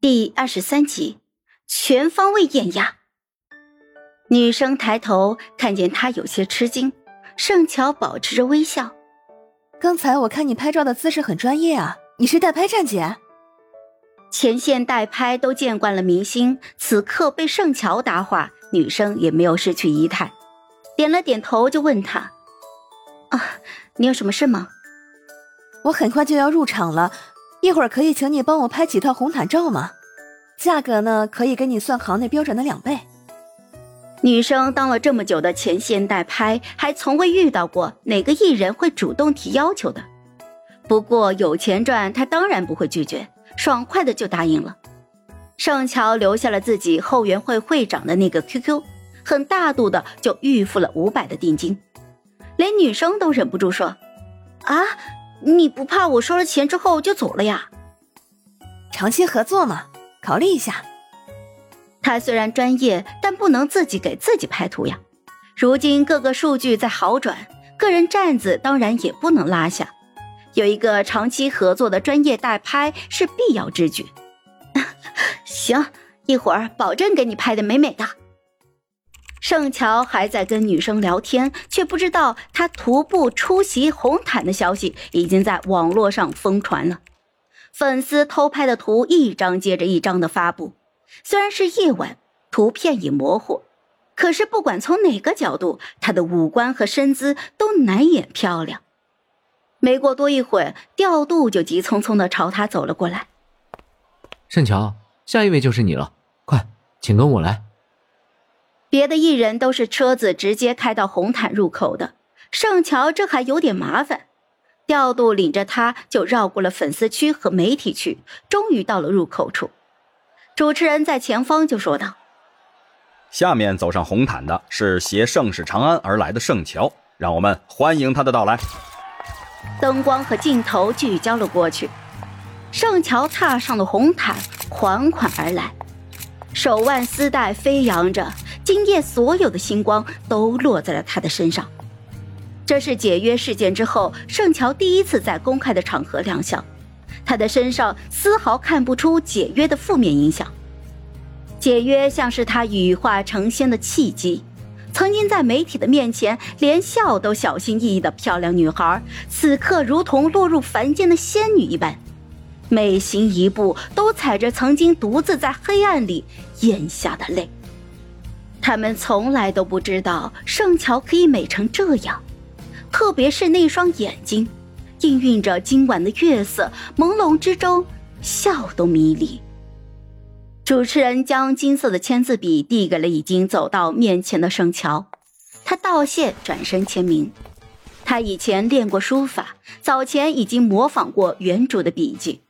第二十三集，全方位碾压。女生抬头看见他，有些吃惊。盛乔保持着微笑：“刚才我看你拍照的姿势很专业啊，你是代拍站姐？”前线代拍都见惯了明星，此刻被盛乔搭话，女生也没有失去仪态，点了点头，就问他：“啊，你有什么事吗？”我很快就要入场了。一会儿可以请你帮我拍几套红毯照吗？价格呢？可以给你算行内标准的两倍。女生当了这么久的前线代拍，还从未遇到过哪个艺人会主动提要求的。不过有钱赚，她当然不会拒绝，爽快的就答应了。盛乔留下了自己后援会会长的那个 QQ，很大度的就预付了五百的定金，连女生都忍不住说：“啊。”你不怕我收了钱之后就走了呀？长期合作嘛，考虑一下。他虽然专业，但不能自己给自己拍图呀。如今各个数据在好转，个人站子当然也不能拉下。有一个长期合作的专业代拍是必要之举。行，一会儿保证给你拍的美美的。盛乔还在跟女生聊天，却不知道他徒步出席红毯的消息已经在网络上疯传了。粉丝偷拍的图一张接着一张的发布，虽然是夜晚，图片已模糊，可是不管从哪个角度，他的五官和身姿都难掩漂亮。没过多一会儿，调度就急匆匆的朝他走了过来。盛乔，下一位就是你了，快，请跟我来。别的艺人都是车子直接开到红毯入口的，盛乔这还有点麻烦。调度领着他就绕过了粉丝区和媒体区，终于到了入口处。主持人在前方就说道：“下面走上红毯的是携盛世长安而来的盛乔，让我们欢迎他的到来。”灯光和镜头聚焦了过去，盛乔踏上了红毯，款款而来，手腕丝带飞扬着。今夜所有的星光都落在了他的身上。这是解约事件之后，盛乔第一次在公开的场合亮相。他的身上丝毫看不出解约的负面影响。解约像是他羽化成仙的契机。曾经在媒体的面前连笑都小心翼翼的漂亮女孩，此刻如同落入凡间的仙女一般，每行一步都踩着曾经独自在黑暗里咽下的泪。他们从来都不知道盛乔可以美成这样，特别是那双眼睛，映映着今晚的月色，朦胧之中笑都迷离。主持人将金色的签字笔递给了已经走到面前的盛乔，他道谢，转身签名。他以前练过书法，早前已经模仿过原主的笔迹。